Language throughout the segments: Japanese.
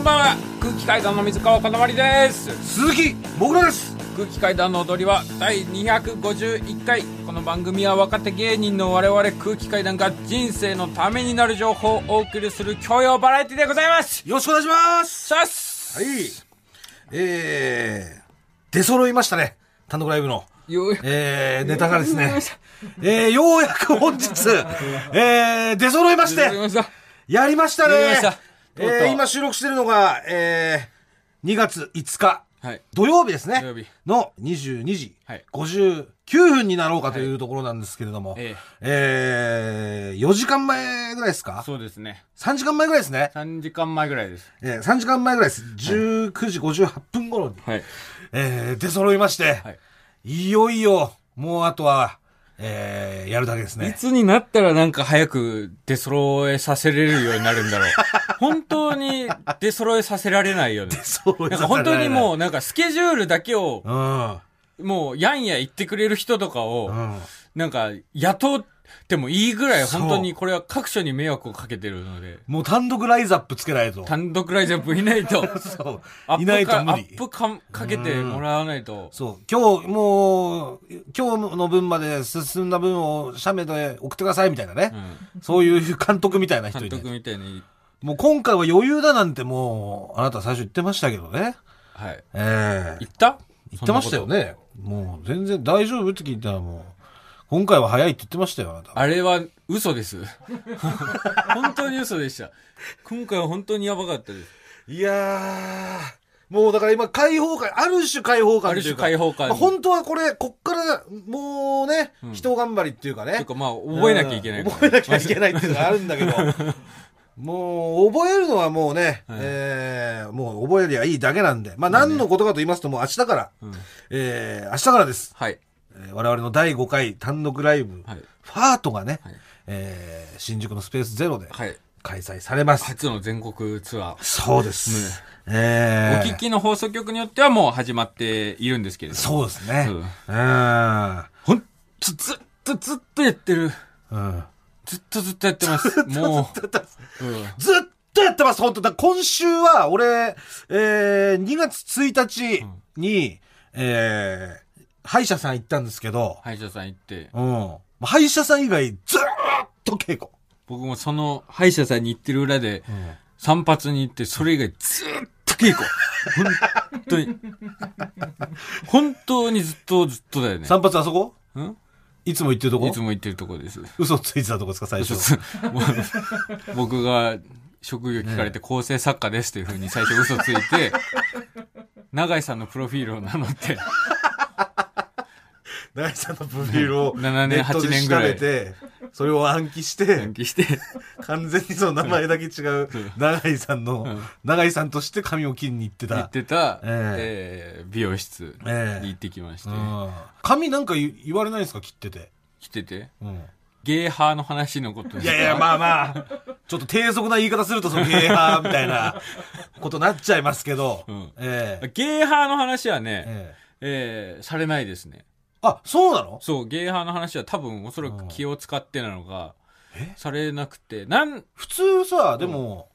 んばんは。空気階段の水川かたまりです。鈴木もぐらです。空気階段の踊りは第251回。この番組は若手芸人の我々空気階段が人生のためになる情報をお送りする教養バラエティでございます。よろしくお願いします。シャスはい。えー、出揃いましたね。単独ライブの。よえー、ネタがですね、えー、ようやく本日、えー、出揃いまして、やりましたね。やりましたえー、今収録してるのが、えー、2月5日、はい土曜日ですね。土曜日の22時はい59分になろうかというところなんですけれども、ええー、4時間前ぐらいですか？そうですね ?3 時間前ぐらいですね。3時間前ぐらいですえー、3時間前ぐらいです。19時58分頃に、はいえー、出揃いまして、はいい、よいよ、もうあとは、えー、やるだけですいね。つになったらなんか早く出揃えさせれるようになるんだろう。本当に出揃えさせられないよね。なんか本当にもう、うなんかスケジュールだけをうん。もうやんや言ってくれる人とかをうん。なんか雇ってもいいぐらい本当にこれは各所に迷惑をかけてるので、もう単独ライズアップつけないと。単独ライジャンプいないと、そうア。いないと無理アッ。プかかけてもらわないと、そう。今日、もう、今日の分まで進んだ分を写メで送ってくださいみたいなね。うんそういう監督みたいな人監いて。督みたいに、もう今回は余裕だなんてもう、あなた最初言ってましたけどね。はい。ええ言った？言ってましたよ。ね。もう全然大丈夫って聞いたらもう、今回は早いって言ってましたよ、あなた。あれは嘘です。本当に嘘でした。今回は本当にやばかったです。いやー、もうだから今開放感、ある種開放感というか。ある種開放感まあ本当はこれ、こっから、もうね、うん人頑張りっていうかね。とかまあ覚えなきゃいけない覚えなきゃいけないっていうのがあるんだけど、もう覚えるのはもうね、はいえー、もう覚えりゃいいだけなんで、まあ何のことかと言いますともう明日から、うんえー、明日からです。はい。えー我々の第5回単独ライブ、はい。ファートがね、はいえー、新宿のスペースゼロではい。開催されます。初の全国ツアー。そうです。おえー、聞きの放送局によってはもう始まっているんですけれども。そうですね。うんうん。ほんとずっとずっとやってる。うん。ずっとずっとやってます。もう。うんずっとやってます、本当だ。今週は、俺、えー、2月1日に、えー、歯医者さん行ったんですけど、歯医者さん行って。うん。歯医者さん以外、ずーっと稽古。僕もその歯医者さんに行ってる裏で、散髪に行って、それ以外ずっと稽古。本当に。本当にずっとずっとだよね。散髪あそこ？ん？いつも行ってるとこ？いつも行ってるとこです。嘘ついてたとこですか、最初。もう僕が職業聞かれて構成作家ですというふうに最初嘘ついて、永井さんのプロフィールを名乗って、長井さんのプロフィールを7年ネットで8年ぐらい調べて、それを暗記して暗、記して、完全にその名前だけ違う、長井さんのん、長井さんとして髪を切りに行ってた。行ってた、ええ。ー美容室ええ。に行ってきまして、うん。髪なんか言言われないんですか切ってて？来てて、うん。ゲーハーの話のこといやいや、まあまあ、ちょっと低俗な言い方すると、そのゲーハーみたいなことになっちゃいますけど、うんええゲーハーの話はね、えええーされないですね。あ、そうなの？そう、ゲーハーの話は多分おそらく気を使ってなのか、え？されなくて、なん、普通さ、でも、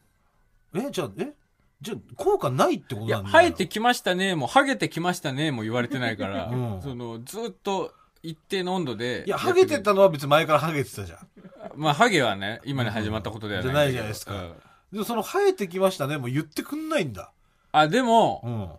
え、じゃあ、え？じゃあ、効果ないってこといや、なんだ生えてきましたね、もう、ハゲてきましたね、も言われてないから、うんその、ずっと一定の温度で。いや、ハゲてたのは別に前からハゲてたじゃん。まあ、ハゲはね、今に始まったことではないんだけど。じゃないじゃないですかうんでもその生えてきましたね、もう言ってくんないんだ。あ、でも、うん。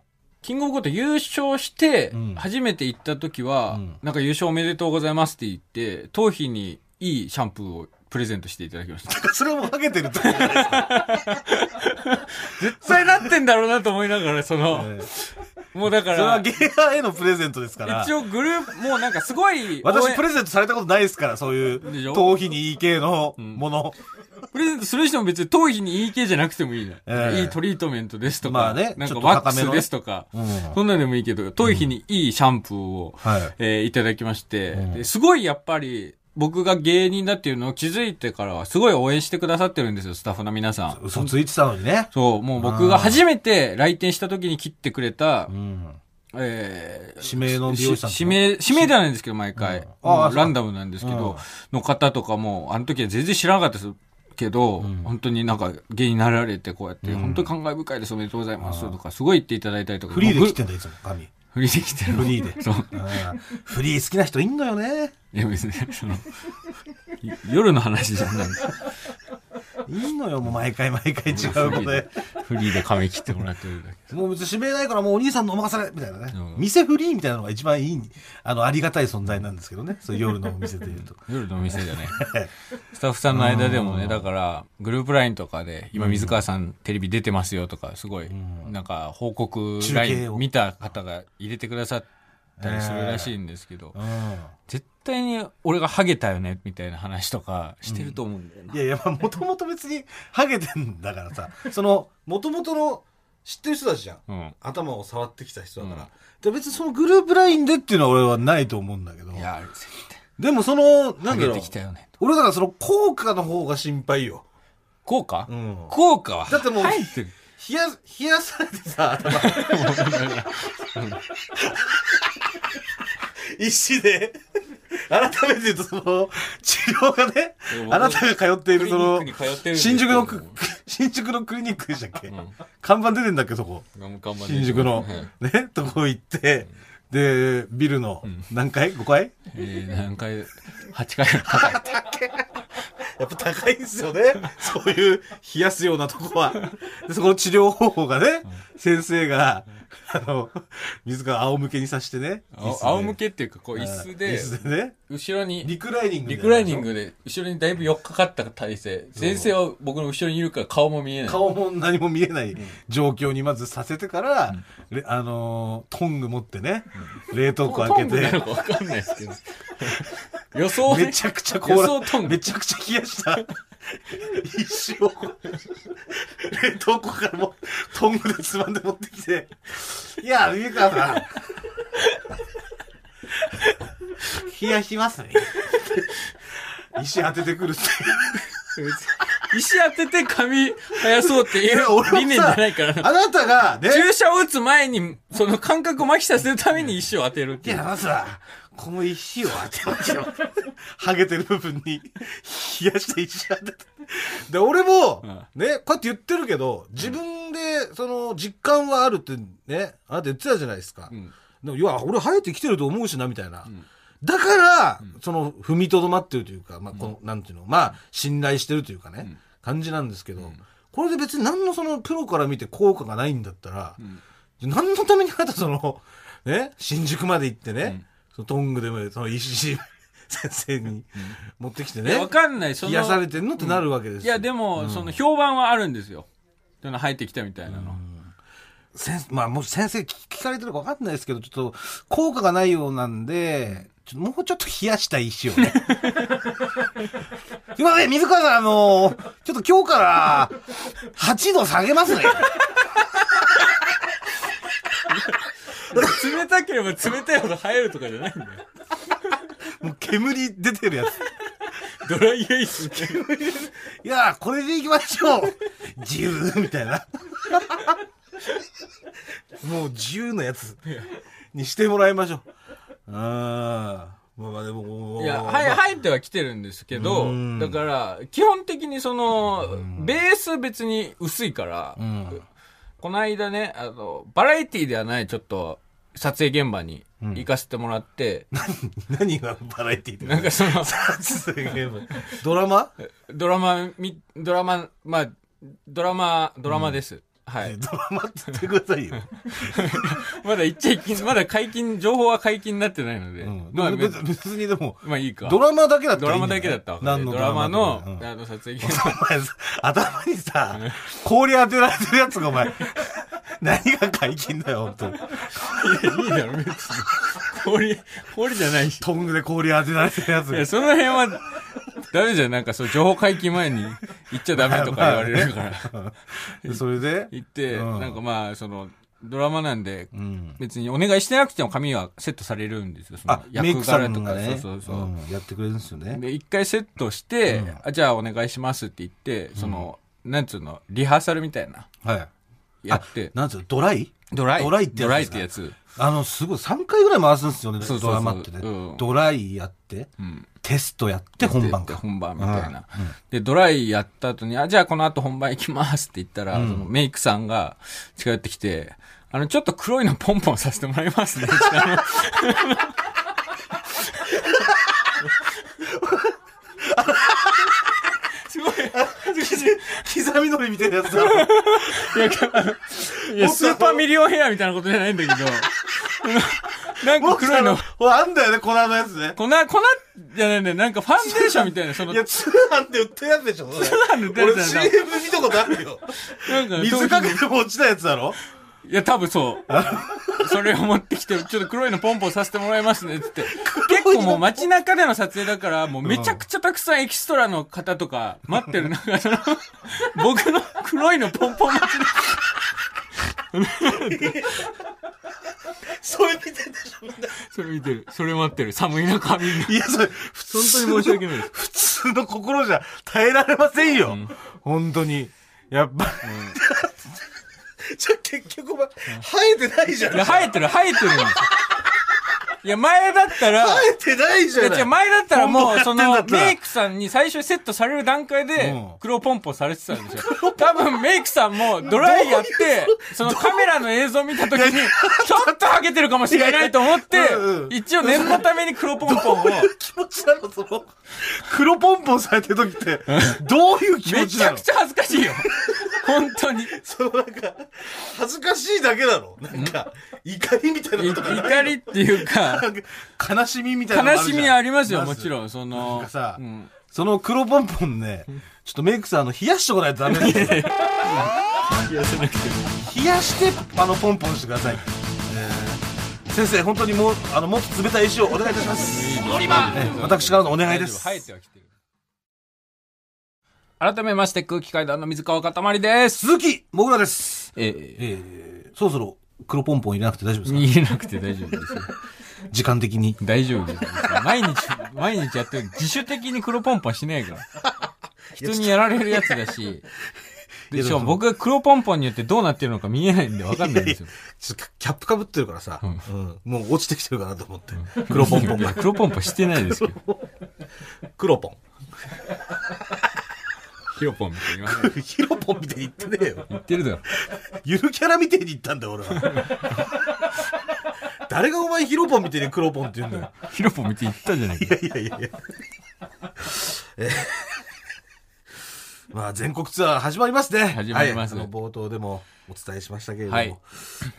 キングオブコント優勝してうん、初めて行った時は、うんなんか優勝おめでとうございますって言って、頭皮にいいシャンプーをプレゼントしていただきました。それもハゲてるってことじゃないですか。絶対なってんだろうなと思いながら、その、ええもうだからそれは、ゲーハーへのプレゼントですから。一応グループ、もうなんかすごい応援、私プレゼントされたことないですから、そういでしょ？う、頭皮にいい系のもの。プレゼントする人も別に頭皮にいい系じゃなくてもいいね。ええいいトリートメントですとか、まあねなんちょっとかワックス高めのねですとか、うんそんなんでもいいけど、頭皮にいいシャンプーを、はい。えーいただきまして、すごいやっぱり、僕が芸人だっていうのを気づいてからは、すごい応援してくださってるんですよ、スタッフの皆さん。嘘ついてたのにね。そう、もう僕が初めて来店した時に切ってくれたう、ん。えー指名の美容師さんし指名、指名ではないんですけど、毎回。うんあランダムなんですけど、の方とかも、あの時は全然知らなかったです。けど、本当になんか芸になられてこうやって、本当に感慨深いですおめでとうございますとかすごい言っていただいたりとかフリーで僕来てんだ、いつも、髪。フリーで来てるフリーで。そううんフリー好きな人いんのよね。いや別にそのい夜の話じゃないいんのよ、もう毎回毎回違う子で。フリーで髪切ってもらってるだけもう別に指名ないからもうお兄さんのお任せでみたいなね。うん店フリーみたいなのが一番いい、あの、ありがたい存在なんですけどね。そう夜のお店で言うと。夜のお店じゃね スタッフさんの間でもねだからグループラインとかで今水川さんテレビ出てますよとかすごいなんか報告ラインを見た方が入れてくださったりするらしいんですけどうん。絶対に俺がハゲたよねみたいな話とかしてると思うんだよないやいや、まあ、もともと別に、ハゲてんだからさ、その、もともとの、知ってる人たちじゃん。うん頭を触ってきた人だから。うんで別にそのグループラインでっていうのは俺はないと思うんだけど。いや絶対でもその、なハゲんだろうてきたよね俺だからその効果の方が心配よ。効果？うん。効果はだってもう入ってる冷や、冷やされてさ、頭。石で、改めて言うとその、治療がねうん、あなたが通っているその新宿の 新宿のクリニックでしたっけ、ん。看板出てんだっけ、そこ。新宿のはい、ね、とこ行って、で、ビルの、何階 ?5 階？えー、何回8回高いやっぱ高いんですよね。そういう冷やすようなとこは。で、そこの治療方法がね、先生が、あの、水が仰向けにさしてね。仰向けっていうかこう椅子で椅子でね。後ろにリクライニング。リクライニン。グで後ろにだいぶ寄っかかった体勢。先生は僕の後ろにいるから顔も見えない。顔も何も見えない状況にまずさせてから、れあのートング持ってね、冷凍庫開けトングなのて、かんないですけど。予想めちゃくちゃ予凍ら、想トング。めちゃくちゃ冷やした石を、冷凍庫からもトングでつまんで持ってきて、いや、上川さん、冷やしますね。石当ててくるって。石当てて髪生やそうっていう理念じゃないから。なあなたがね、注射を打つ前にその感覚を麻痺させるために石を当てるっていう。いや、まずは、この石を当てますよ。ハゲてる部分に、冷やした石当てて。で、俺も、ね、こうやって言ってるけど、自分で、その、実感はあるってね、あなた言ってたじゃないですか。ん。でもいや、俺生えてきてると思うしな、みたいな。だから、その、踏みとどまってるというか、まあ、この、なんていうの、まあ、信頼してるというかね、感じなんですけど、これで別に何のその、プロから見て効果がないんだったら、何のためにあなたその、ね、新宿まで行ってね、そのトングでも、その石先生に持ってきてねわ、かんないその癒されてんのってなるわけですよ。いやでも、その評判はあるんですよその生えてきたみたいなの、先生まあ、もし先生聞聞かれてるか分かんないですけど、ちょっと効果がないようなんで、ちょもうちょっと冷やした石をね。すいません、水川さん、あのちょっと今日から8度下げますね。冷たければ冷たいほど生えるとかじゃないんだよもう煙出てるやつ。ドライアイスいや、これでいきましょう。自由みたいな。もう自由のやつにしてもらいましょう。ああ。まあまあでも、いや、まあはい、生えてはきてるんですけどう、んだから、基本的にその、ベース別に薄いから、うん。この間ね、あの、バラエティではないちょっと、撮影現場に行かせてもらって、何がバラエティーってなんかその、撮影ゲームドラマ？ドラマ、み、ドラマ、まあ、ドラマ、ドラマです。はい。ドラマって言ってくださいよ。まだ言っちゃいけん、まだ解禁、情報は解禁になってないので、うん。まあ、別別にでも、まあいいか。ドラマだけだったドラマだけだったわ。何のドラマの、うんあの、撮影現場。頭にさ、氷当てられてるやつがお前、何が解禁だよ、本当にいや、いいだろ、別に。氷、氷じゃないし。トングで氷当てられてるやつがいや、。その辺は、ダメじゃん。なんか、そう、情報解禁前に言っちゃダメとか言われるから。でそれで、言って、うんなんかまあ、その、ドラマなんで、うん。別にお願いしてなくても髪はセットされるんですよ。そのあ、メイクさんとか、がね、そうそうそう。うんやってくれるんですよね。で、一回セットして、うんあじゃあお願いしますって言って、その、なんつうの、リハーサルみたいな。はい。やって、なんつうの、ドライ？ドライドライってやつドライですかってやつ。あの、すごい、3回ぐらい回すんですよね、そうそうそうドラマってね、うんドライやって、うん。テストやって本番か。で本番みたいな。で、ドライやった後に、あ、じゃあこの後本番行きますって言ったら、そのメイクさんが近寄ってきて、あの、ちょっと黒いのポンポンさせてもらいますね。あのすごい、刻みのりみたいなやつだろ。いや、あのいや、スーパーミリオンヘアみたいなことじゃないんだけど、なんか黒いの、ほら、あんだよね、粉のやつね。粉、粉じゃないんだよ。なんかファンデーションみたいな、その、いや、通販で売ってるやつでしょ、それ。販で売ってるやつだよ俺 CM 見たことあるよ。なんか水かけても落ちたやつだろ？いや、多分そう。それを持ってきて、ちょっと黒いのポンポンさせてもらいますね、つって。結構もう街中での撮影だから、もうめちゃくちゃたくさんエキストラの方とか待ってる中、その、僕の黒いのポンポン待ちで、それ見てんでしょ、みんな。それ見てる。それ待ってる。寒い中みんな。いや、それ、普通本当に申し訳ないです。普通の心じゃ耐えられませんよ。本当に。やっぱ、じゃあ結局お前、生えてないじゃん。いや、生えてる、生えてるんですよ。いや、前だったら、生えてないじゃない。いや前だったらもう、その、メイクさんに最初セットされる段階でうん、黒ポンポンされてたんですよ。多分メイクさんもドライやって、そのカメラの映像見た時に、ちょっとハゲてるかもしれないと思って一応念のために黒ポンポンを、気持ちなのその、黒ポンポンされてる時って、どういう気持ちなの？めちゃくちゃ恥ずかしいよ。本当に。そのなんか、恥ずかしいだけだろなんか、怒りみたいいなことがない怒りっていうか悲しみみたいなの悲しみありますよ、まもちろん。そのなんか、さ、うんその黒ポンポンね、ちょっとメイクさん、あの、冷やしとかないとダメなんで、冷いや、せなくても。やして、あの、ポンポンしてください。えー先生、本当にもう、あの、もっと冷たい石をお願いいたします。私からのお願いです。生えてはきてる。改めまして、空気階段の水川かたまりです。鈴木もぐらです。ええー、そろそろ黒ポンポン入れなくて大丈夫ですか？入れなくて大丈夫ですよ。時間的に。大丈夫ですよ。毎日、毎日やってる。自主的に黒ポンポンしないから。人にやられるやつだし。でしかも僕が黒ポンポンによってどうなってるのか見えないんで分かんないんですよ。ちょっとキャップかぶってるからさ、ううんんもう落ちてきてるかなと思って。黒ポンポンが。黒ポンポンしてないですけど。黒ポン。ヒロポンみたいに言わない。ヒロポンみたいに言ってねえよ。言ってるだろ。ゆるキャラみたいに言ったんだよ、俺は。誰がお前ヒロポンみたいに黒ポンって言うんだよ。ヒロポンみたいに言ったじゃないか。いやいやいやいや。えー まあ、全国ツアー始まりますね。始まりますはい、冒頭でもお伝えしましたけれども。はい。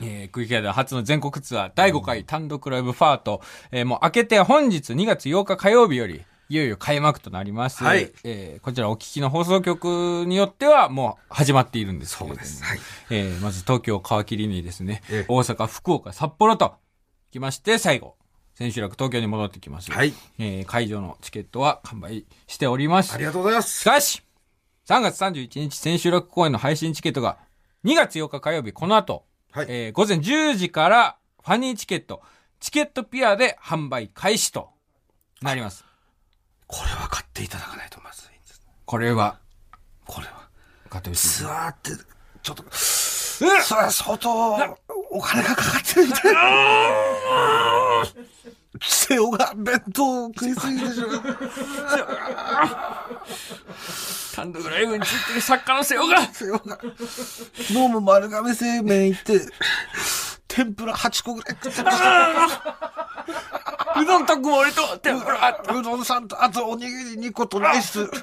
えー、クイケアで初の全国ツアー第5回単独ライブファート、えー、もう明けて本日2月8日火曜日より、いよいよ開幕となります。はいえー、こちらお聞きの放送局によってはもう始まっているんですけれども。そうですはいえー、まず東京皮切りにですね、ええ大阪、福岡、札幌と来まして、最後、千秋楽東京に戻ってきます。はい。えー、会場のチケットは完売しております。ありがとうございましす。かし、3月31日千秋楽公演の配信チケットが2月8日火曜日この後、はいえー午前10時からファニーチケット、チケットピアで販売開始となります。これは買っていただかないとまずいんです。これは、これは。買ってほしい。ツアーって、ちょっと、それは相当、お金がかかってるみたいな。瀬尾が弁当食いすぎでしょ。単独ライブについてる作家の瀬尾が、瀬尾が。昨日も丸亀製麺行って、天ぷら8個ぐらい食ってました。うどんと具盛りと天ぷら。うどんさんと、あとおにぎり2個とライス。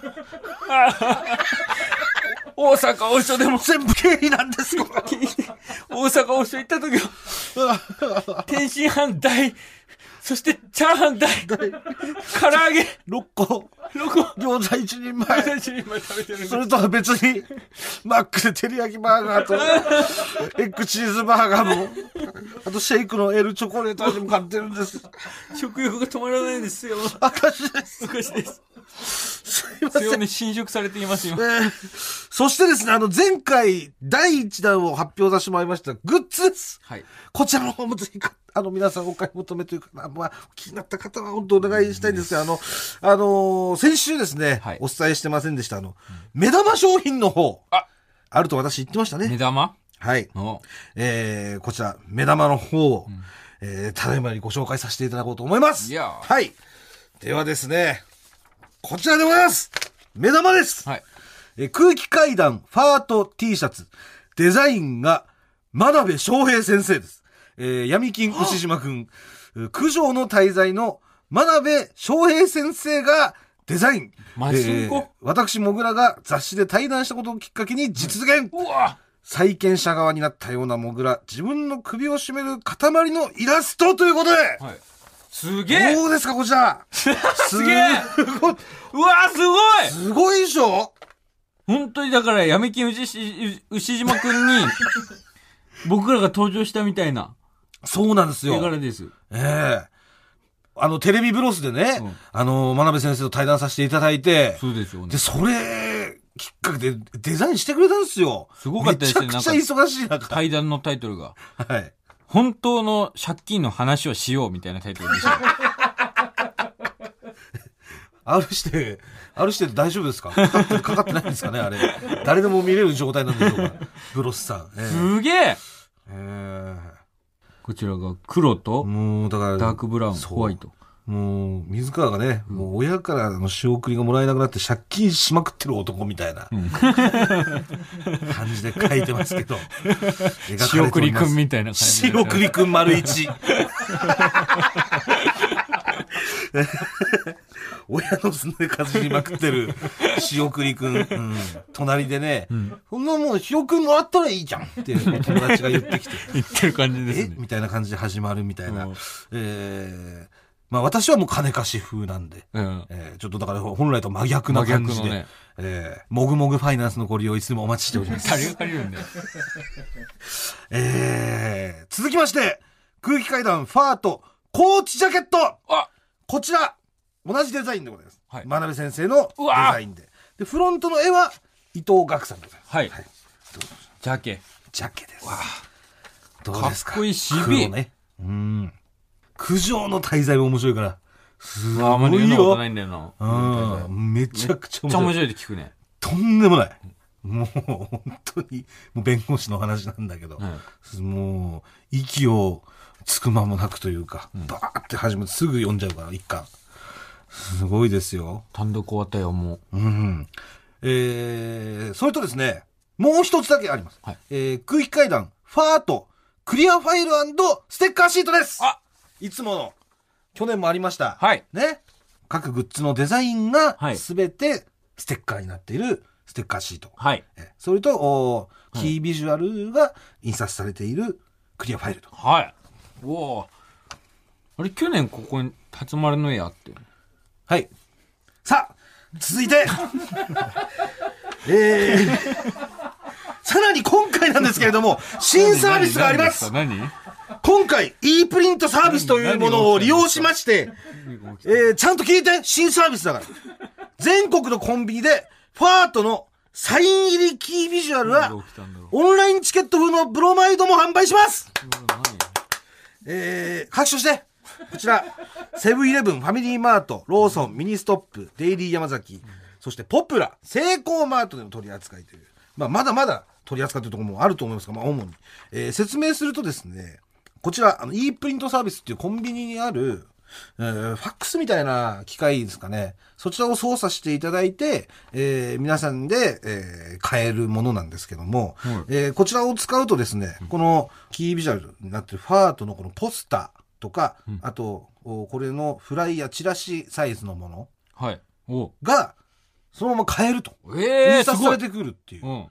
大阪王将でも、全部経費なんですよ。大阪王将行った時は、天津飯大、そしてチャーハン大、唐揚げ、6個、6個、餃子1人前。最初に今食べてるそれとは別に、マックで照り焼きバーガーと、エッグチーズバーガーも、あとシェイクの L チョコレート味も買ってるんです。食欲が止まらないんですよ。私です。少しです。すいません。強め侵食されていますよえ。ーそしてですね、あの、前回、第1弾を発表させてもらいました、グッズです。はい。こちらの方もぜひか、あの、皆さんお買い求めというか、まあ、まあ気になった方は本当お願いしたいんですが、あの、あのー先週ですね、はいお伝えしてませんでした、あの、目玉商品の方、ああると私言ってましたね。目玉？はい。おえー、こちら、目玉の方を、えー、ただいまよりご紹介させていただこうと思います。いやはい。ではですね、こちらでございます目玉です、はい。えー空気階段ファート T シャツ。デザインが、真鍋翔平先生です。えー、闇金牛島くん、う九条の滞在の真鍋翔平先生がデザイン。マジンコ？私、もぐらが雑誌で対談したことをきっかけに実現。うわ債権者側になったようなモグラ、自分の首を絞める塊のイラストということで、はい。すげえどうですか、こちら。すげえ。うわすごいすごいでしょ？本当にだから、闇金牛し牛島くんに、僕らが登場したみたいなそうなんです絵よ。柄です。ええあの、テレビブロスでね、うんあの、真鍋先生と対談させていただいて、そうですよねで、。それ、きっかけでデザインしてくれたんですよ。すごかったですねめちゃくちゃ忙しい中。対談のタイトルが、はい。本当の借金の話をしようみたいなタイトルでした。R して、R して大丈夫ですか？かかってかかってないんですかねあれ。誰でも見れる状態なんでしょうか？ブロスさん。ええすげええこちらが黒えともう、だから、ダークブラウン、ホワイト。もう、水川がね、もう親からの仕送りがもらえなくなって借金しまくってる男みたいな、感じで書いてますけど。仕送りくんみたいな感じで。仕送りくん丸一。親のすねかじりまくってる仕送りくん。うん隣でね、そんなもん、仕送りもらったらいいじゃんって友達が言ってきて。言ってる感じですね。え？みたいな感じで始まるみたいなうん。えーまあ私はもう金貸し風なんで。うん。えーちょっとだから本来と真逆な感じで、真逆のねえーもぐもぐファイナンスのご利用いつでもお待ちしております。誰が借りるんだよ。えー続きまして、空気階段ファートコーチジャケットあこちら、同じデザインでございます。はい真鍋先生のデうわザインで。で、フロントの絵は伊藤岳さんでございます。はいはい。ジャケ。ジャケです。どうですか？かっこいい渋い黒ね。うん。九条の滞在も面白いから。すうわあんまりごいよ言うのことな。いんだよな。うん。めちゃくちゃ面白い。めっちゃ面白いって聞くね。とんでもない。もう、本当に、もう弁護士の話なんだけど、もう、息をつく間もなくというか、バーって始めてすぐ読んじゃうから、一巻。すごいですよ。単独終わったよ、もう。うん。えー、それとですね、もう一つだけあります。はいえー、空気階段、ファート、クリアファイルステッカーシートですあいつもの、去年もありました。はい。ね。各グッズのデザインがはい、すべてステッカーになっているステッカーシート。はい。えそれと、おキービジュアルが印刷されているクリアファイルと。はい。おお。あれ、去年ここに辰丸の絵あって。はい。さあ、続いて、えー、さらに今回なんですけれども、新サービスがあります。何？今回、e プリントサービスというものを利用しまして、えー、ちゃんと聞いて、新サービスだから。全国のコンビニで、ファートのサイン入りキービジュアルはオンラインチケット風のブロマイドも販売します。えー、各所して、こちら、セブンイレブン、ファミリーマート、ローソン、ミニストップ、デイリー山崎、そしてポプラ、セイコーマートでの取り扱いという、まあ、まだまだ取り扱いというところもあると思いますが、まあ、主に。えー説明するとですね、こちら、あの、e プリントサービスっていうコンビニにある、えーファックスみたいな機械ですかね。そちらを操作していただいて、えー皆さんで、えー買えるものなんですけども、えーこちらを使うとですね、このキービジュアルになってるファートのこのポスターとか、あと、おこれのフライヤー、チラシサイズのものはい。おが、そのまま買えると。ええー。印刷されてくるっていううん。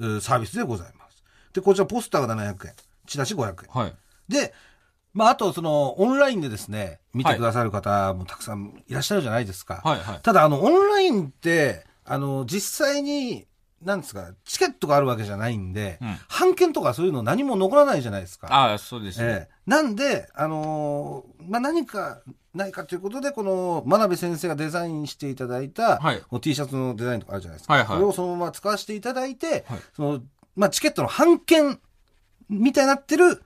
えーサービスでございます。で、こちらポスターが700円、チラシ500円。はい。で、まあ、あと、その、オンラインでですね、見てくださる方もたくさんいらっしゃるじゃないですか。はいはい。ただ、あの、オンラインって、あの、実際に、なんですか、チケットがあるわけじゃないんで、うん版権とかそういうの何も残らないじゃないですか。ああ、そうですね。ええなんで、あのーまあ、何かないかということで、この、真鍋先生がデザインしていただいた、はい T シャツのデザインとかあるじゃないですか。はいはいこれをそのまま使わせていただいて、はいその、まあ、チケットの版権みたいになってる、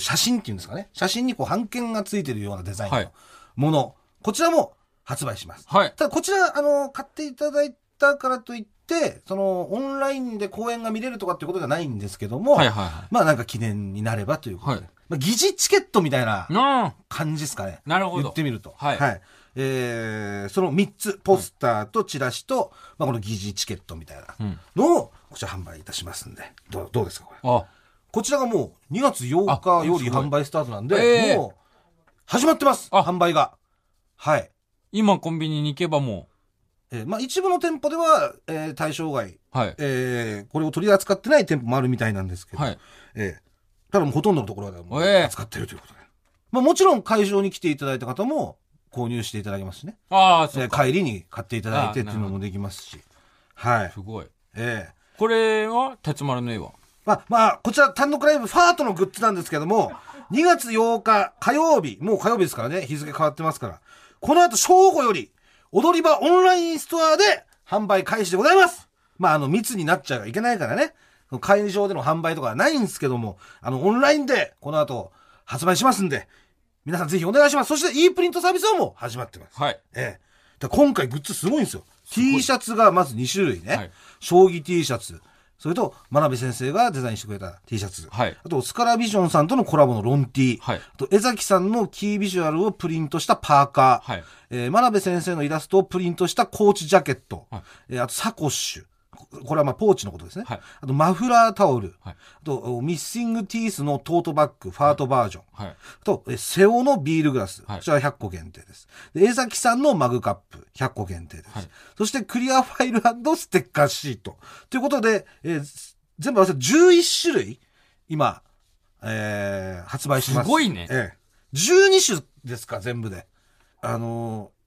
写真っていうんですかね。写真にこう版権がついてるようなデザインのはいもの、こちらも発売します。はい。ただこちら、あの、買っていただいたからといって、その、オンラインで公演が見れるとかっていうことじゃないんですけども、はいはいはまあなんか記念になればということで、はいまあ疑似チケットみたいなな感じですかね。なるほど言ってみると。はいえーその3つ、ポスターとチラシと、まあこの疑似チケットみたいなうんのを、こちら販売いたしますんで、どうどうですかこれ。あ、こちらがもう2月8日より販売スタートなんで、ええもう、始まってますあ販売が。はい。今コンビニに行けばもえーまあ一部の店舗では、えー対象外、う、はい。えーこれを取り扱ってない店舗もあるみたいなんですけど、はい。ええただもうほとんどのところではもうええ扱ってるということで。まあもちろん会場に来ていただいた方も購入していただけますしね。ああ、そえーっか。帰りに買っていただいてっていうのもできますし。はい。すごい。ええこれは、辰丸の絵は？まあ、まあ、こちら単独ライブファートのグッズなんですけども、2月8日火曜日、もう火曜日ですからね、日付変わってますから、この後正午より、踊り場オンラインストアで販売開始でございますまあ、あの、密になっちゃいけないからね、会場での販売とかはないんですけども、あの、オンラインでこの後発売しますんで、皆さんぜひお願いします。そして e プリントサービスはもう始まってます。はい。ええ。今回グッズすごいんですよ。T シャツがまず2種類ね。はい将棋 T シャツ。それと、真鍋先生がデザインしてくれた T シャツ。はいあと、スカラビジョンさんとのコラボのロン T。はいあと、江崎さんのキービジュアルをプリントしたパーカー。はいえー真鍋先生のイラストをプリントしたコーチジャケット。はいえーあと、サコッシュ。ここれはまあポーチのことですね。はいあと、マフラータオル。はいあと、おミッシングティースのトートバッグ、ファートバージョン。はい。と、え瀬尾のビールグラス。はいこちら100個限定です。で、江崎さんのマグカップ、100個限定です。はいそして、クリアファイルステッカーシート。ということで、えー全部合わせて11種類、今、えー発売します。すごいねええ12種ですか、全部で。あのー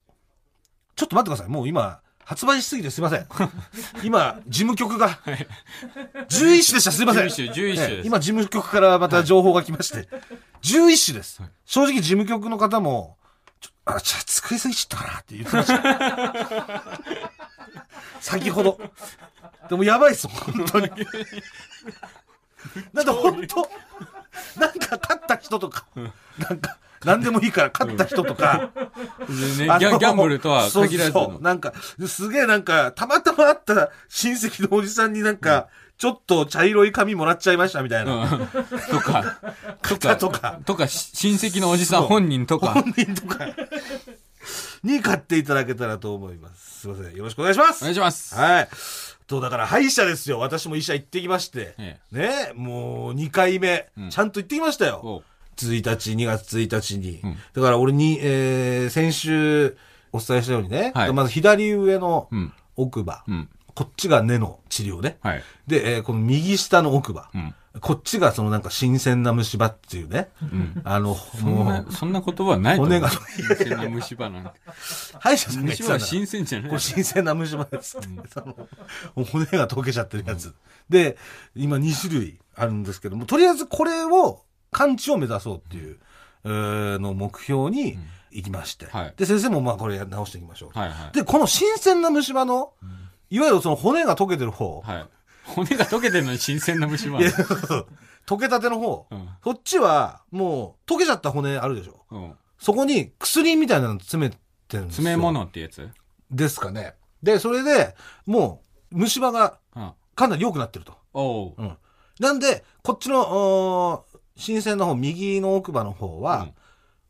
ちょっと待ってください。もう今、発売しすぎてすいません。今、事務局が、11種でした。すいません。11種11種ですええ今、事務局からまた情報が来まして、11種ですはい。正直、事務局の方も、ちょあ、じゃあ作りすぎちゃったかなって言ってました。先ほど。でもやばいっす、本当に。なんで本当、なんか勝った人とか、なんか、なんでもいいから勝った人とか、でね、ギャギャンブルとは限らずのそうそう。なんか、すげえなんか、たまたま会った親戚のおじさんになんか、ちょっと茶色い紙もらっちゃいましたみたいな。うんとか、と方か、とかとか、し親戚のおじさん本人とか、本人とかに買っていただけたらと思います。すいません。よろしくお願いします。お願いします。はい。と、だから歯医者ですよ。私も医者行ってきまして。えね、もう2回目、うんちゃんと行ってきましたよ。おう1日、2月1日に。うんだから俺に、えー、先週お伝えしたようにね、はいまず左上のうん。奥歯、うん。こっちが根の治療ね。はい。で、えーこの右下の奥歯、うん。こっちがそのなんか新鮮な虫歯っていうね。うん。あの、そんもな、う、そんな言葉はない骨が新鮮な虫歯なんて。歯医者さんが言ってたんだ虫歯は新鮮じゃないこれ。新鮮な虫歯ですって、う骨が溶けちゃってるやつ。で、今2種類あるんですけども、とりあえずこれを、完治を目指そうっていう、えーの目標に行きまして。はいで、先生もまあこれ直していきましょう。はいはい。で、この新鮮な虫歯の、いわゆるその骨が溶けてる方、はい。骨が溶けてるのに新鮮な虫歯いや。溶けたての方、うんそっちはもう溶けちゃった骨あるでしょ。うん。そこに薬みたいなの詰めてるんですよ。詰め物ってやつ？ですかね。で、それで、もう、虫歯がうん。かなり良くなってると。おう。うん。なんで、こっちの、おー新鮮な方、右の奥歯の方は、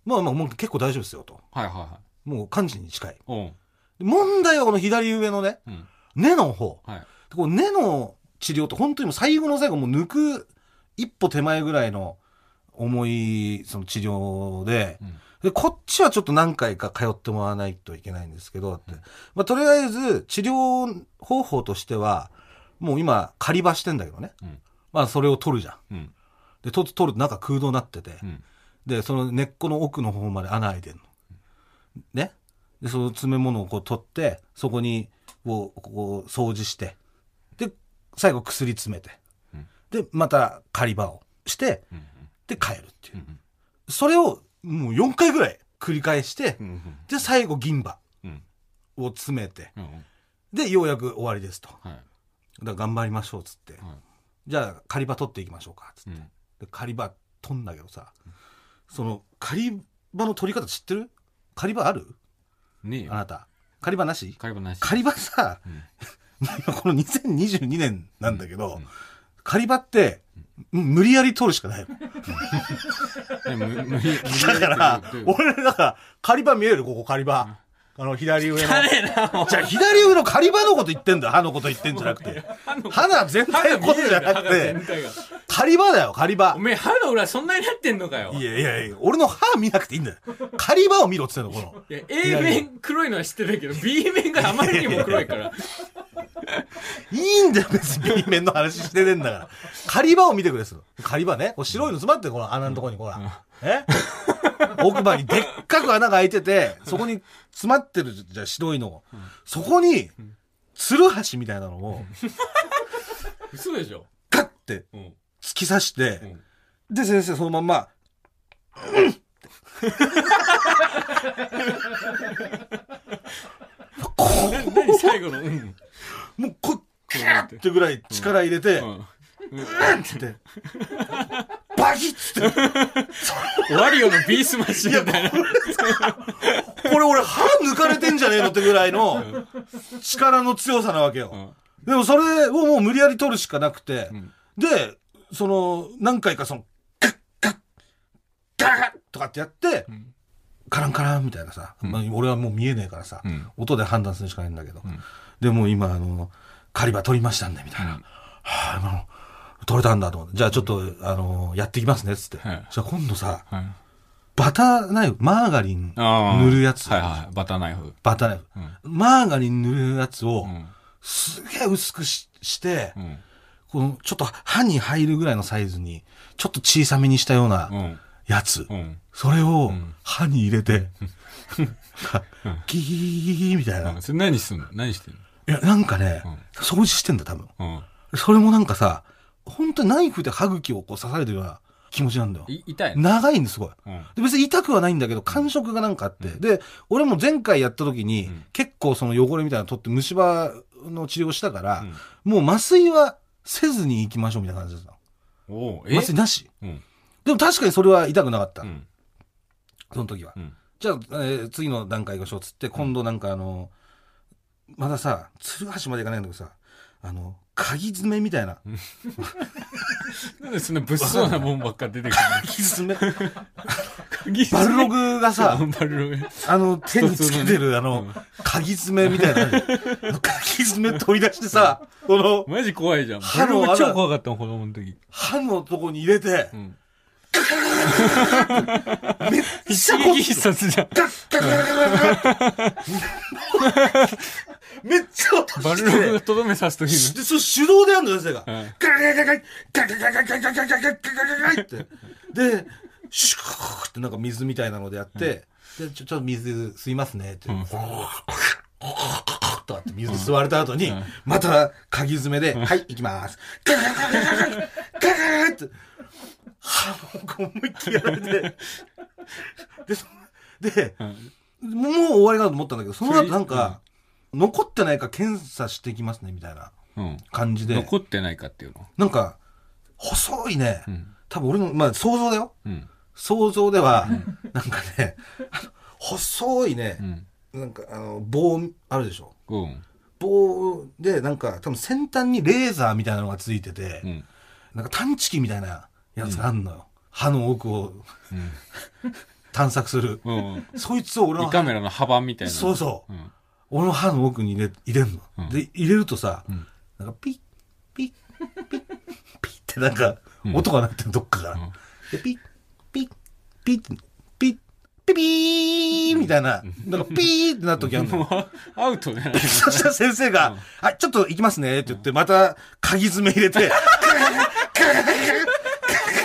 まあまあ、もう結構大丈夫ですよと。はいはいはい。もう完治に近い。おう。問題はこの左上のね、うん。根の方。はい。こう根の治療って本当にもう最後の最後もう抜く一歩手前ぐらいの重いその治療で、うんで、こっちはちょっと何回か通ってもらわないといけないんですけど、ってまあ、とりあえず治療方法としては、もう今、仮歯してんだけどね。うん。まあ、それを取るじゃん。うん。で、取取ると中空洞になってて、うん。で、その根っこの奥の方まで穴開いてんの。ね。で、その詰め物をこう取って、そこに、こう、こう掃除して、で、最後薬詰めて、うんで、また仮歯をして、うん。で、帰るっていうう。ん。それを、もう4回ぐらい繰り返してう、ん。で、最後銀歯うん。を詰めて、うん。で、ようやく終わりですと。だかはい。ら頑張りましょう、つって。はい。じゃあ、仮歯取っていきましょうか、つって。うん。で仮歯取んだけどさ、その仮歯の取り方知ってる？仮歯ある？ね。あなた仮歯なし？会話なし。仮歯さうん今 この2022年なんだけど、狩り場って、無理やり取るしかない だから俺、だから、狩り場見えるここ狩り場。あの、左上の。じゃあ、左上の狩り場のこと言ってんだよ。歯のこと言ってんじゃなくて。歯全体のことじゃなくて狩り場だよ、狩り場お。めえ歯の裏そんなになってんのかよいやいやいや、俺の歯見なくていいんだよ。狩り場を見ろって言ってんの、この。いや A 面黒いのは知ってたけど B 面があまりにも黒いからいいんだよ、別に B 面の話してねえんだから。狩り場を見てくれする。狩り場ね。こう白いの詰まってるこの穴のとこに、ほら。え？奥歯にでっかく穴が開いてて、そこに詰まってるじゃあ白いの。そこに、ツルハシみたいなのを、嘘でしょ？ガッてうん。突き刺して、ん。で、先生そのまんま、な何最後の？うん。もうこっ、キャーってぐらい力入れて、うんって、バキッつって、ワリオのビースマシンみたいな。これ俺歯抜かれてんじゃねえのってぐらいの力の強さなわけよ。でもそれをもう無理やり取るしかなくて、ん。で、その、何回かその、ガッガッ、ガッとかってやって、ん。カランカランみたいなさ、まあ、俺はもう見えねえからさ、うん。音で判断するしかないんだけど、でもう今あの、狩り場取りましたんで、みたいな。うん。はあ、あの、取れたんだと思って、じゃあちょっと、あの、やってきますね、つって。はい。じゃあ今度さ、はい。バターナイフ、マーガリン塗るやつ。はいはいバターナイフ。バターナイフ。マーガリン塗るやつをう、ん。すげえ薄くしして、うん。このちょっと歯に入るぐらいのサイズに、ちょっと小さめにしたようなうん。やつ。うん。それをん。歯に入れて、ギーみたいな。いうん。それ何すんの？何してんや、なんかねうん、掃除してんだ、多分。のそれもなんかさ、本当にナイフで歯茎をこう刺されてるような気持ちなんだようん。い痛いの？長いんです、すごい。うんで別に痛くはないんだけど、感触がなんかあって。で、俺も前回やった時に、ん結構その汚れみたいなの取って虫歯の治療したから、うんもう麻酔はせずに行きましょうみたいな感じだったの。おうえ？麻酔なし。うんでも確かにそれは痛くなかった。うんその時は。うんじゃあ、えー次の段階がしょうっつって、今度なんかあの、まださ、鶴橋まで行かないんだけどさ、あの、鍵爪みたいな。なんでそんな物騒なもんばっか出てくる鍵爪バルログがさ、あの、手につけてる、あうのん、鍵爪みたいな。鍵爪取り出してさ、この、マジ怖いじゃん。歯の超怖かったもん子供の時。歯のとこに入れてう、んめっちゃ一必殺じゃんめっちゃ音バルしてログがとどめ刺す時 で、それ手動でやるのよ、先生が。うんガラガラガラガラガラガラガラガラガラガラガラガラガラって。で、シューってなんか水みたいなのでやって、で、ちょ、ちょっと水吸いますねって。んとかって水吸われた後にん、また鍵爪で、はい、行きます。ガラガラガラガラガラガラガラって、歯を思いっきりやられて、で、そで、もう終わりかなと思ったんだけど、その後なんか、残ってないか検査していきますね、みたいなうん。感じで。残ってないかっていうの？なんか、細いね、ん。多分俺の、まあ想像だよ。うん。想像では、なんかね、細いね。う、ん。なんかあの、棒あるでしょ？うん。棒で、なんか多分先端にレーザーみたいなのがついてて、うん。なんか探知機みたいなやつがあんのよ。歯の奥を探索する。うんそいつを俺の胃カメラの幅みたいな。そうそう。うん俺の歯の奥に入れ入れんの、うん。で、入れるとさ、ん。なんかピッ、ピッ、ピッ、ピッってなんか、うん。音が鳴ってるどっかから。うん。で、ピッ、ピッ、ピッ、ピッ、ピピーみたいな、なんかピーってなるときあるの。アウトじゃない。そしたら先生が、はい、ちょっと行きますねって言って、また鍵爪入れて、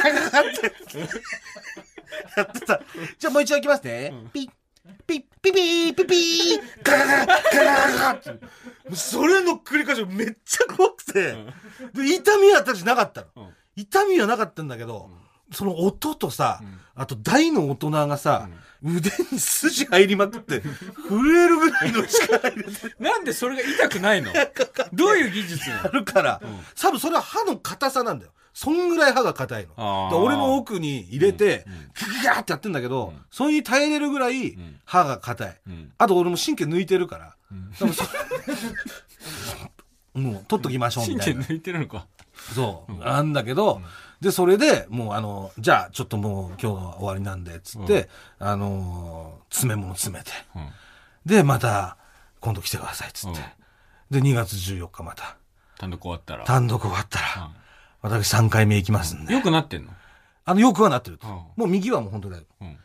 ガラガラガラガラガラガラってやってた。じゃあもう一度行きますね。ピッ、ピッ、ピピー、ピピー、ガラガラガラガラガラって。もうそれの繰り返しがめっちゃ怖くて、で、痛みは私なかったの。うん。痛みはなかったんだけど、その音とさ、ん。あと大の大人がさ、腕に筋入りまくって、震えるぐらいの力入れて。なんでそれが痛くないの？どういう技術なやのるから、多分それは歯の硬さなんだよ。そんぐらい歯が硬いの。俺の奥に入れて、ギャーってやってんだけど、それに耐えれるぐらいん歯が硬い。うんあと俺も神経抜いてるから。多分そ もう取っときましょうみたいな。神経抜いてるのか。そう。なんだけど、で、それで、もうあの、じゃあ、ちょっともう今日は終わりなんで、つって、あのー、詰め物詰めて。うん。で、また、今度来てください、つって。で、2月14日また、単独終わったら。単独終わったら、私3回目行きますんで。よくなってんの？あの、よくはなってると。うんもう右はもう本当だよ。うん。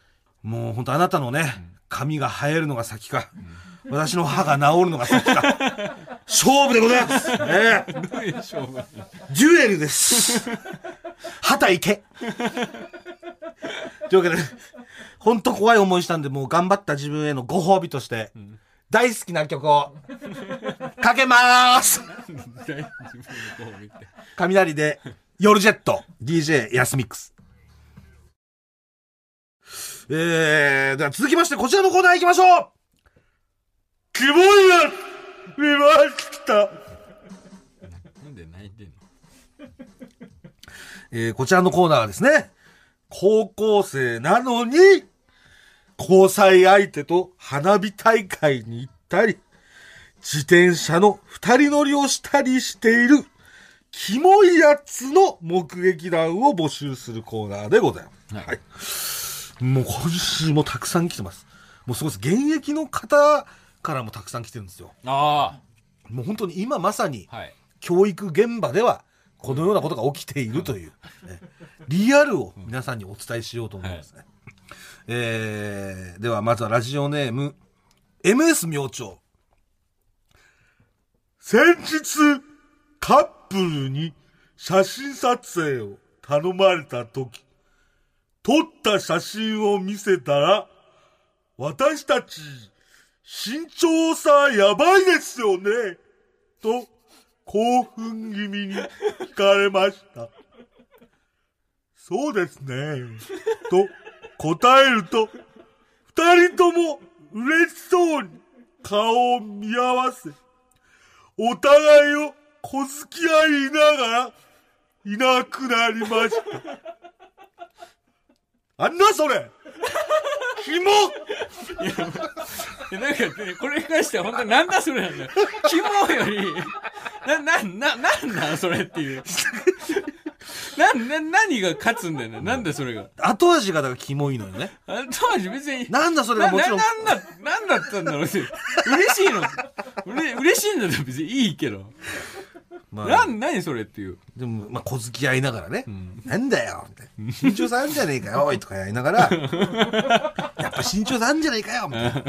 もう本当あなたのね、髪が生えるのが先か、私の歯が治るのが先か、勝負でございます。ええどういう勝負？デュエルです。旗行け。というわけで、本当怖い思いしたんで、もう頑張った自分へのご褒美として、大好きな曲を、かけまーす 自分のこう見て。雷で、夜ジェット、DJ ヤスミックス。えー、では続きまして、こちらのコーナー行きましょう。キモいやつ見ました。なんで泣いてんの？えーこちらのコーナーはですね、高校生なのに、交際相手と花火大会に行ったり、自転車の二人乗りをしたりしている、キモいやつの目撃談を募集するコーナーでございます。はいはい。もう今週もたくさん来てます。もうすごいです。現役の方からもたくさん来てるんですよ。あもう本当に今まさにあ。はい。教育現場ではこのようなことが起きているという、ねリアルを皆さんにお伝えしようと思いますね、えーではまずはラジオネーム MS 明朝先日カップルに写真撮影を頼まれた時撮った写真を見せたら私たち身長差やばいですよねと興奮気味に聞かれました。そうですね。と答えると、二人とも嬉しそうに顔を見合わせ、お互いを小突き合いながらいなくなりました。あんなそれキモでなんかね、これに関しては本当になんだそれなんだよ。キモより、な、な、な、なんなんそれっていう。な、な、何が勝つんだよね。なんだそれが。後味がだからキモいのよね。あ当時別に。なんだそれな、な、がもちろん。なんだ、なんだったんだろう。嬉しいの。うれ、嬉しいんだったら別にいいけど。まあなん、何それっていう。でも、まあ、小突き合いながらね。なんだよって。身長差あんじゃねえかよ、おいとかやりながら、やっぱ身長差あんじゃねえかよ、みたいな。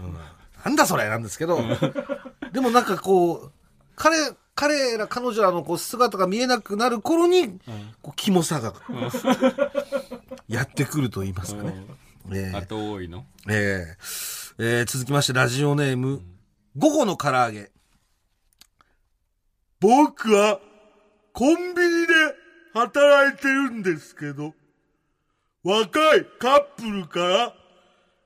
うんなんだそれなんですけど、でもなんかこう、彼、彼ら、彼女らのこう姿が見えなくなる頃に、こう、キモさが、やってくると言いますかね。ええ後多いの？えーえー続きまして、ラジオネーム、午後の唐揚げ。僕は、コンビニで働いてるんですけど、若いカップルから、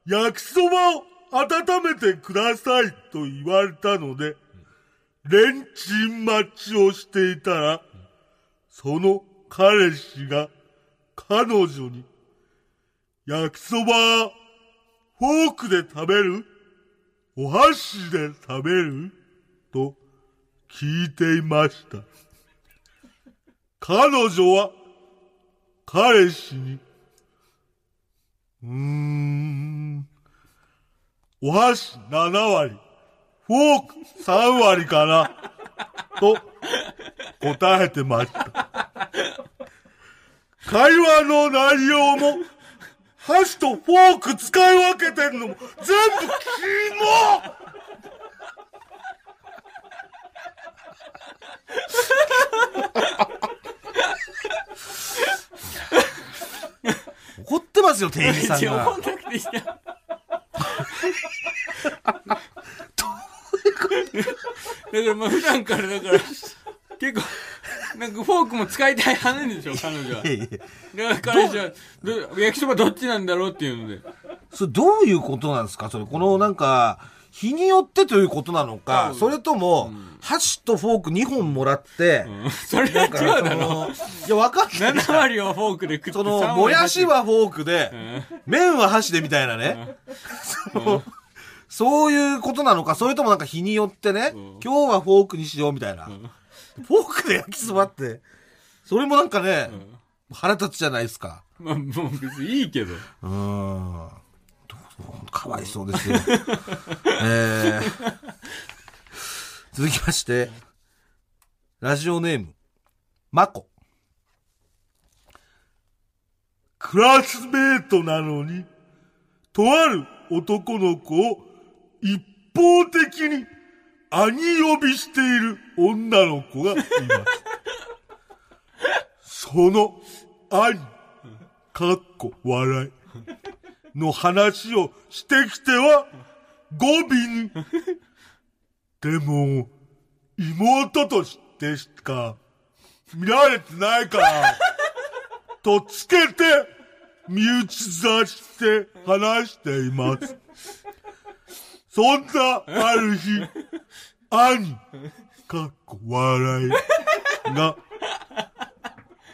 焼きそばを温めてくださいと言われたので、レンチン待ちをしていたら、その彼氏が彼女に、焼きそばフォークで食べる？お箸で食べる？と聞いていました。彼女は彼氏に、うーん、お箸7割、フォーク3割かな、と答えてました。会話の内容も、箸とフォーク使い分けてんのも全部キモ怒ってますよ、店員さんが。なくていいじゃん。だからまあ普段からだから、結構、なんかフォークも使いたい派なんでしょ、彼女は。いやいやだから彼女は、ど焼きそばどっちなんだろうっていうので。それどういうことなんですか？それ、このなんか、日によってということなのか、うんそれとも、箸とフォーク2本もらって、うん それは違うだろ。そのいや、わかんない。7割をフォークで食ってその、3割もやしはフォークで、ん麺は箸でみたいなね。そういうことなのか、それともなんか日によってね、うん今日はフォークにしようみたいな。うんフォークで焼きそばって、それもなんかね、うん腹立つじゃないですか。まあ、もう別にいいけど。うーん。かわいそうですよ。えー、続きまして、ラジオネーム、マコ。クラスメートなのに、とある男の子を一方的に兄呼びしている女の子がいます。その兄、かっこ笑い。の話をしてきては、語尾に。でも、妹としてしか見られてないから、とつけて、身内座して話しています。そんなある日、兄、かっこ笑いが、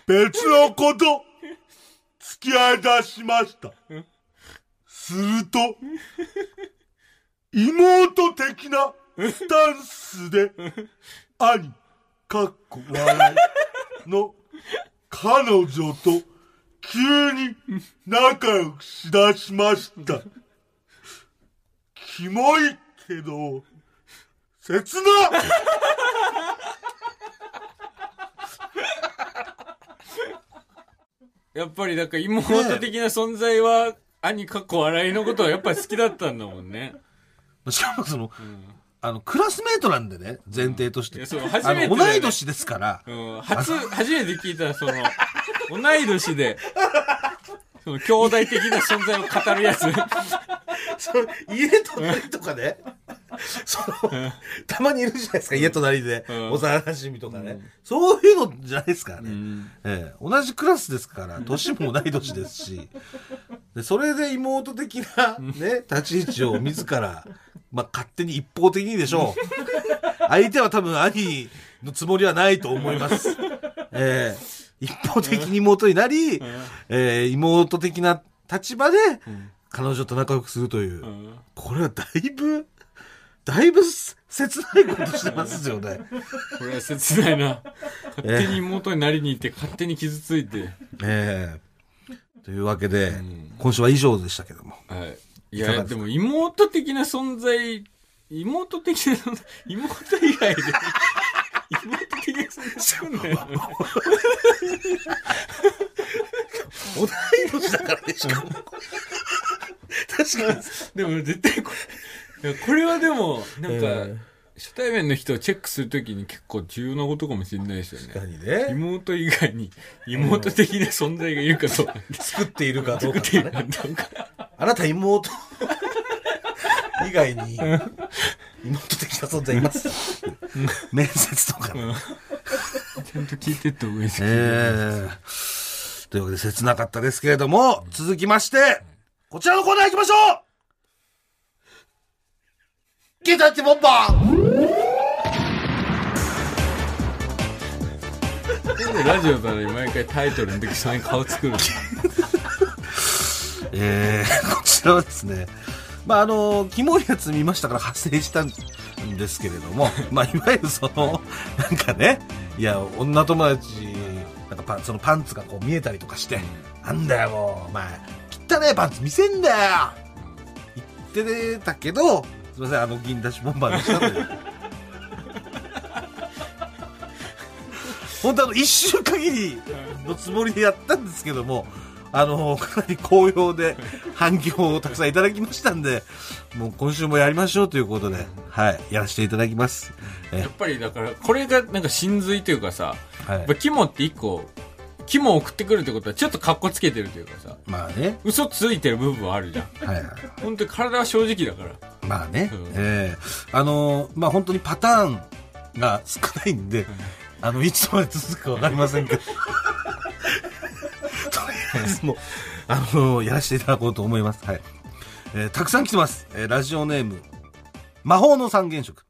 別の子と付き合い出しました。すると、妹的なスタンスで、兄、かっこ笑いの彼女と急に仲良くしだしました。キモいけど、切なやっぱり、だか妹的な存在は、兄かっこ笑いのことはやっぱり好きだったんだもんね。しかもその、ん。あの、クラスメートなんでね、前提として。いやそう初めてね。同い年ですから、うん、初、初めて聞いた、その、同い年で、その、兄弟的な存在を語るやつ。その家隣とかね、その、たまにいるじゃないですか、家隣で、うん。幼馴染とかね、そういうのじゃないですからね。うん。ええ。同じクラスですから、年も同い年ですし、でそれで妹的なね、立ち位置を自ら、まあ、勝手に一方的にでしょう。相手は多分兄のつもりはないと思います。ええ一方的に妹になり、ええ妹的な立場で、彼女と仲良くするという。うんこれはだいぶ、だいぶ切ないことしてますよね。これは切ないな。勝手に妹になりに行って、勝手に傷ついて。ええというわけで、ん今週は以上でしたけども。はい。いや、でも妹的な存在、妹的な存在、妹以外で、妹的な存在。同い年だからね、しかも。確かに。でも絶対これ、これはでも、なんか、え初対面の人をチェックするときに結構重要なことかもしれないですよ確かね。にね。妹以外に妹的な存在がいるかどうか。作っているかどうかっていうとかどうか。あなた妹以外に妹的な存在います？面接とかね。ちゃんと聞いてった方がいいですよ。えー、というわけで切なかったですけれども、続きまして、こちらのコーナー行きましょうゲタッチボンバラジオなのに毎回タイトルの時それに顔作る。えー、こちらはですね、まあ、あの、キモいやつ見ましたから発生したんですけれども、まあ、いわゆるその、なんかね、いや、女友達、なんかパンそのパンツがこう見えたりとかして、なんだよもう、お前、汚ねえパンツ見せんだよ言ってたけど、すいません、あの、銀出しボンバーでしたという。本当あの、一週限りのつもりでやったんですけども、あの、かなり好評で反響をたくさんいただきましたんで、もう今週もやりましょうということで、はい、やらせていただきます。えやっぱりだから、これがなんか真髄というかさ、はいやっぱキモって一個、キモを送ってくるってことはちょっと格好つけてるというかさ、まあね、嘘ついてる部分はあるじゃん。はいはい。本当に体は正直だから。まあね、うんええあのまあ本当にパターンが少ないんで、あの、いつまで続くかわかりませんけど、とりあえずもう、あのやらせていただこうと思います。はい。えーたくさん来てます。えーラジオネーム、魔法の三原色。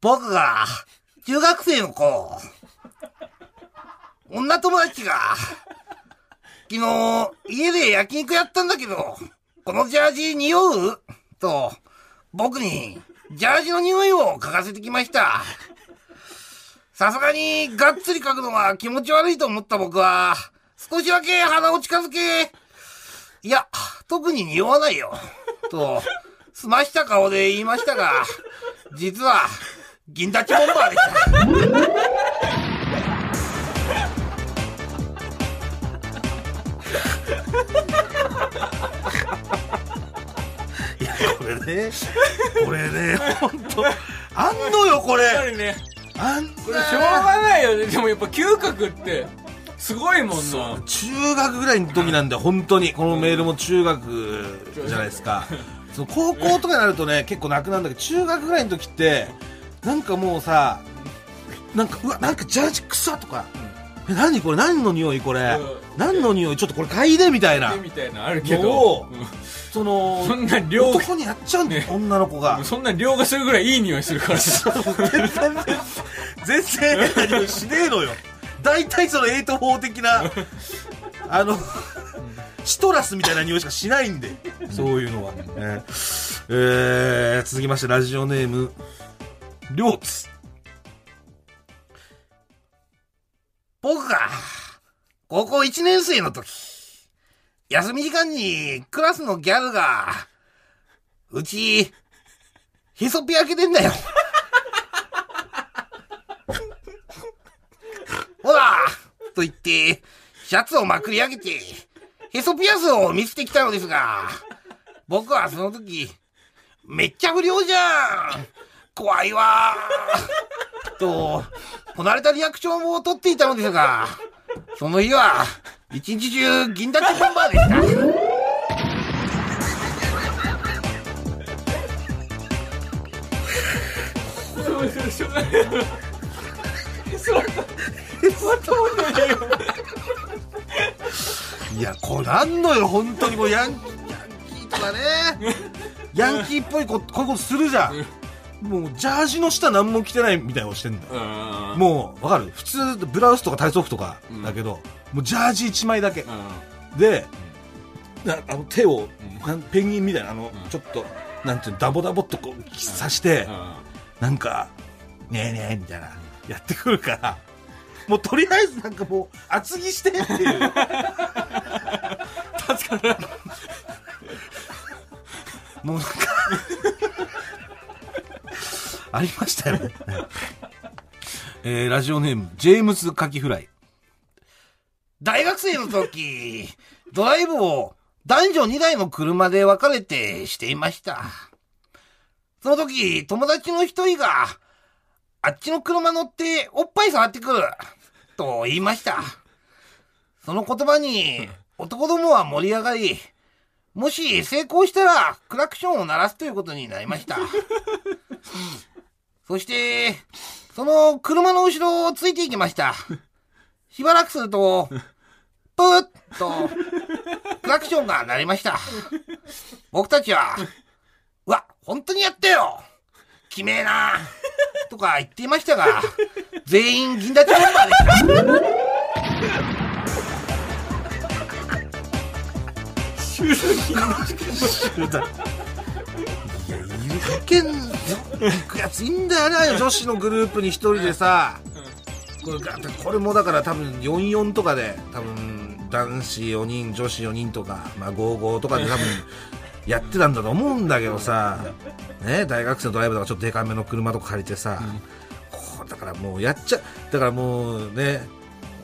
僕が、中学生の子、女友達が、昨日、家で焼肉やったんだけど、このジャージ匂う？と、僕に、ジャージの匂いを嗅がせてきました。さすがに、がっつり嗅ぐのは気持ち悪いと思った僕は、少しだけ鼻を近づけ、いや、特に匂わないよ。と、澄ました顔で言いましたが、実は、銀立ちボンバーでした。いや、これね、これね、ほんと、あんのよ、これ。ね、あんこれしょうがないよね。でもやっぱ嗅覚って、すごいもんな。中学ぐらいの時なんで、本当に。このメールも中学じゃないですか。その高校とかになるとね、結構なくなるんだけど、中学ぐらいの時って、なんかもうさ、なんか、うわ、なんかジャージ臭とか、え何これ？何の匂いこれ、うん何の匂い？ちょっとこれ嗅いでみたいな。みたいなのあるけもど、うその、そんな量男にやっちゃうんだよ、ね女の子がうん。そんな量がするぐらいいい匂いするから。全然、全然変な匂いしねえのよ。大体その84的な、あの、シトラスみたいな匂いしかしないんで、そういうのは。えーえー続きまして、ラジオネーム、りょうつ。僕が、高校1年生の時、休み時間にクラスのギャルが、うち、へそピ開けてんだよ。ほらと言って、シャツをまくり上げて、へそピアスを見せてきたのですが、僕はその時、めっちゃ不良じゃん怖いわと、こなれたリアクションを取っていたのですが、その日は、一日中銀立ちボンバーでした。しょうがないよ。いや、こうなんのよ、本当にもうヤンヤンキーとかね。ヤンキーっぽいここういうことするじゃん。もう、ジャージの下何も着てないみたいなのしてんだよ。うん。もう、わかる？普通、ブラウスとか体操服とかだけど、もうジャージ1枚だけ。うん。で、なあの手を、ペンギンみたいな、あの、ちょっと、なんていうの、ダボダボっとこう、刺して、なんか、ねえねえ、みたいな、やってくるから、もうとりあえずなんかもう、厚着してっていう。確かに。もうなんか、ありましたよね。えー、ラジオネーム、ジェームズカキフライ。大学生の時、ドライブを男女2台の車で分かれてしていました。その時、友達の一人が、あっちの車乗っておっぱい触ってくる、と言いました。その言葉に、男どもは盛り上がり、もし成功したら、クラクションを鳴らすということになりました。そして、その車の後ろをついていきました。しばらくすると、プーッと、クラクションが鳴りました。僕たちは、うわ、本当にやったよきめえなとか言っていましたが、全員銀立ちボンバーでした。いや、いるけん、行くやついいんだよね、女子のグループに一人でさ。これがこれもだから多分44とかで、多分男子4人、女子4人とか、まあ55とかで多分やってたんだと思うんだけどさ、ね、大学生のドライブとかちょっとデカめの車とか借りてさ、こうだからもうやっちゃ、だからもうね、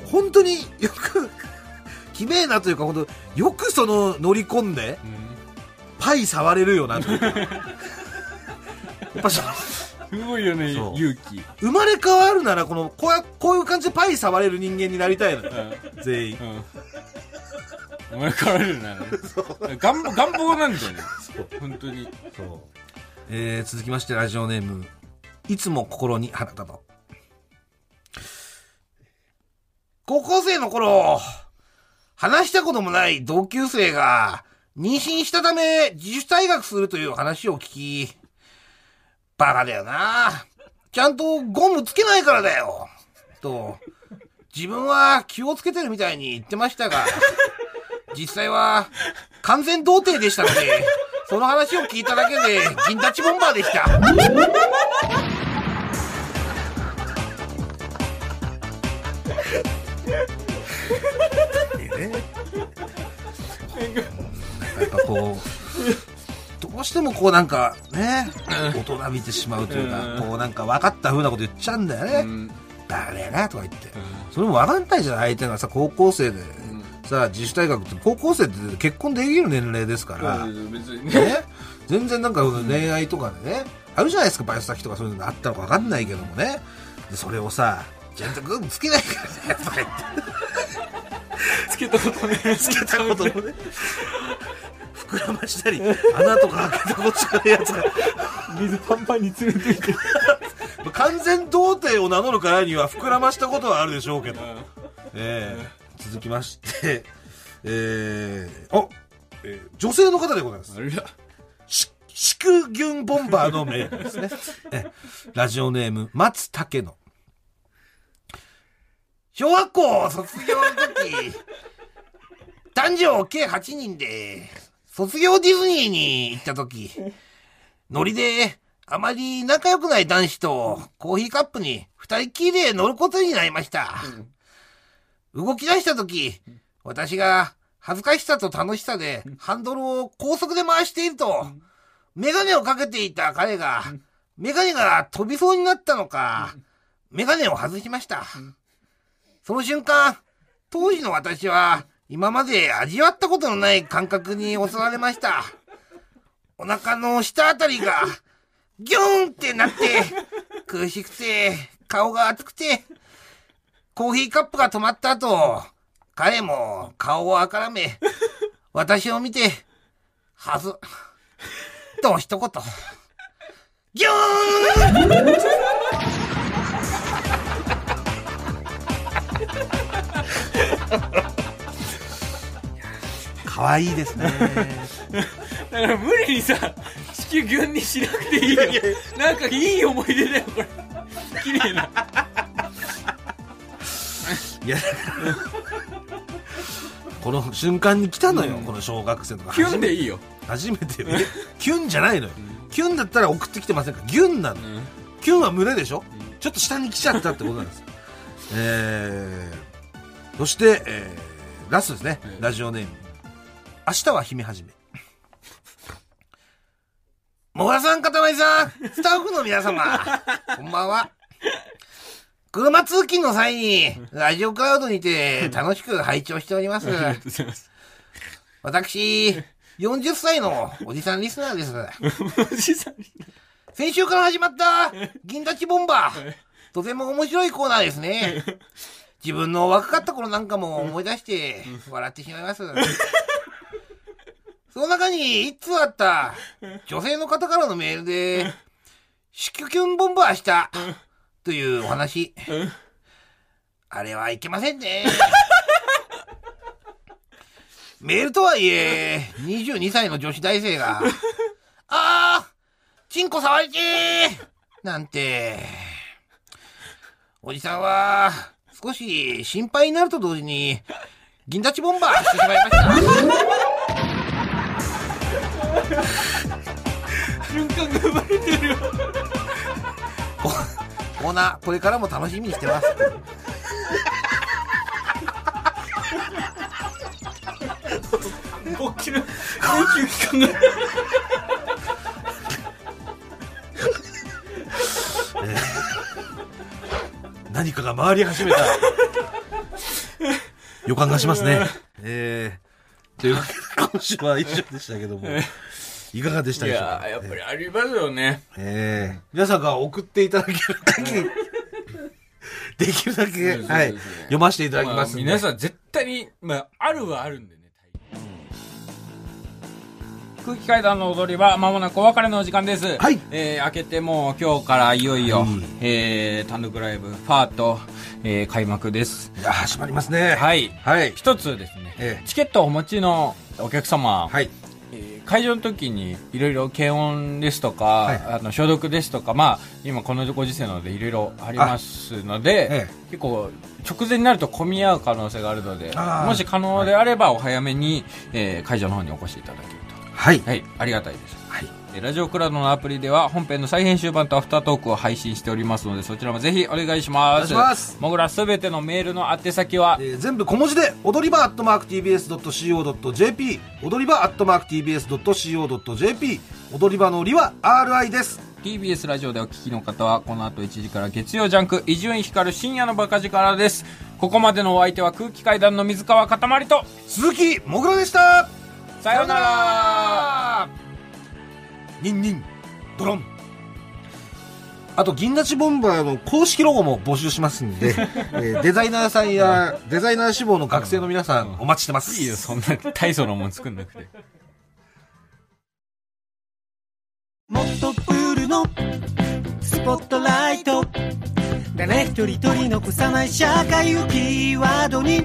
本当によく、きめえなというか、本当よくその乗り込んで、パイ触れるよなというか。やっぱすごいよね、そう勇気。生まれ変わるならこのこうやこういう感じでパイ触れる人間になりたいのようん。全員うん。お前変われるな。願望、願望なんだよね。本当に。そう、えー続きましてラジオネームいつも心に花束高校生の頃、話したこともない同級生が妊娠したため自主退学するという話を聞き、バカだよな。ちゃんとゴムつけないからだよ。と、自分は気をつけてるみたいに言ってましたが、実際は完全童貞でしたので、その話を聞いただけで、銀立ちボンバーでした。やっぱこう、どうしてもこうなんかね、大人びてしまうというか、こうなんか分かった風なこと言っちゃうんだよね。うんだねなとか言って。それも分かんないじゃん、相手がさ、高校生で。さ、自主大学って、高校生って結婚できる年齢ですから、別にね。ね、全然なんか恋愛とかでね、あるじゃないですか、バイト先とかそういうのがあったのか分かんないけどもね。で、それをさ、ちゃんとグーつけないからね、とか言って。つけたことね。つけたこともね。膨らましたり、穴とか開けたことないやつが、水パンパンに連れて行って。完全童貞を名乗るからには膨らましたことはあるでしょうけど。ええ続きまして、えー、あ、えー女性の方でございます。あら。し祝ギュンボンバーのメールですね。えラジオネーム、松竹野。小学校卒業の時、男女計8人で、卒業ディズニーに行った時、ノリで、あまり仲良くない男子とコーヒーカップに二人きりで乗ることになりました。動き出した時、私が恥ずかしさと楽しさでハンドルを高速で回していると、メガネをかけていた彼が、メガネが飛びそうになったのか、メガネを外しました。その瞬間、当時の私は、今まで味わったことのない感覚に襲われました。お腹の下あたりが、ギューンってなって、苦しくて、顔が熱くて、コーヒーカップが止まった後、彼も顔をあからめ、私を見て、はず、と一言。ギューン可愛いですね。だから無理にさ、地球ギュンにしなくていいよ。なんかいい思い出だよ、これ。綺麗な。いや、この瞬間に来たのよ、この小学生とか。キュンでいいよ。初めてよ。えキュンじゃないのよ。キュンだったら送ってきてませんか？ら、ギュンなの。キュンは群れでしょ？ちょっと下に来ちゃったってことなんです。えー、そして、えー、ラストですね。ラジオネーム。明日は姫はじめ。もがさん、かたまりさん、スタッフの皆様、こんばんは。車通勤の際に、ラジオクラウドにて楽しく拝聴しております。ありがとうございます。私、40歳のおじさんリスナーです。おじさんに先週から始まった、銀立ちボンバー。とても面白いコーナーですね。自分の若かった頃なんかも思い出して、笑ってしまいます。その中に一通あった、女性の方からのメールで、祝キュンボンバーした、というお話。あれはいけませんね。メールとはいえ、22歳の女子大生が、あーチンコ触りてーなんて、おじさんは、少し心配になると同時に、銀立ちボンバーしてしまいました。瞬間が生まれてるよ。ココーナー、これからも楽しみにしてます。勃起の永久期間が。何かが回り始めた予感がしますね。えー、というわけで今週は以上でしたけども、いかがでしいたでしょうか？やー、やっぱりありますよね。えー、皆さんが送っていただける限り、できるだけ、はい読ませていただきますんで、皆さん絶対に、まあ、あるはあるんでね。空気階段の踊りは間もなくお別れのお時間です。はいえー、明けてもう今日からいよいよ、はいえー、単独ライブ、ファート、えー、開幕です。いや、始まりますね。はい。はい。一つですね、ええチケットをお持ちのお客様、はい。えー会場の時にいろいろ検温ですとか、はいあの消毒ですとか、まあ、今このご時世なのでいろいろありますので、え結構直前になると混み合う可能性があるのでもし可能であればお早めに、えー会場の方にお越しいただけるとはい。はい、ありがたいです。はい。えラジオクラウドのアプリでは本編の再編集版とアフタートークを配信しておりますので、そちらもぜひお願いします。お願いしますもぐらすべてのメールの宛先は、えー全部小文字で、踊り場アットマーク TBS.CO.JP、踊り場アットマーク TBS.CO.JP、踊り場のりは RI です。TBS ラジオでお聞きの方は、この後1時から月曜ジャンク、伊集院光る深夜のバカ力です。ここまでのお相手は空気階段の水川かたまりと、鈴木もぐらでしたさようならニンニン、ドロン。あと、銀立ちボンバーの公式ロゴも募集しますんで、えーデザイナーさんやデザイナー志望の学生の皆さんお待ちしてます。いいよ、そんな大層なもん作んなくて。もっとプールのスポットライト誰一人取り残さない社会をキーワードに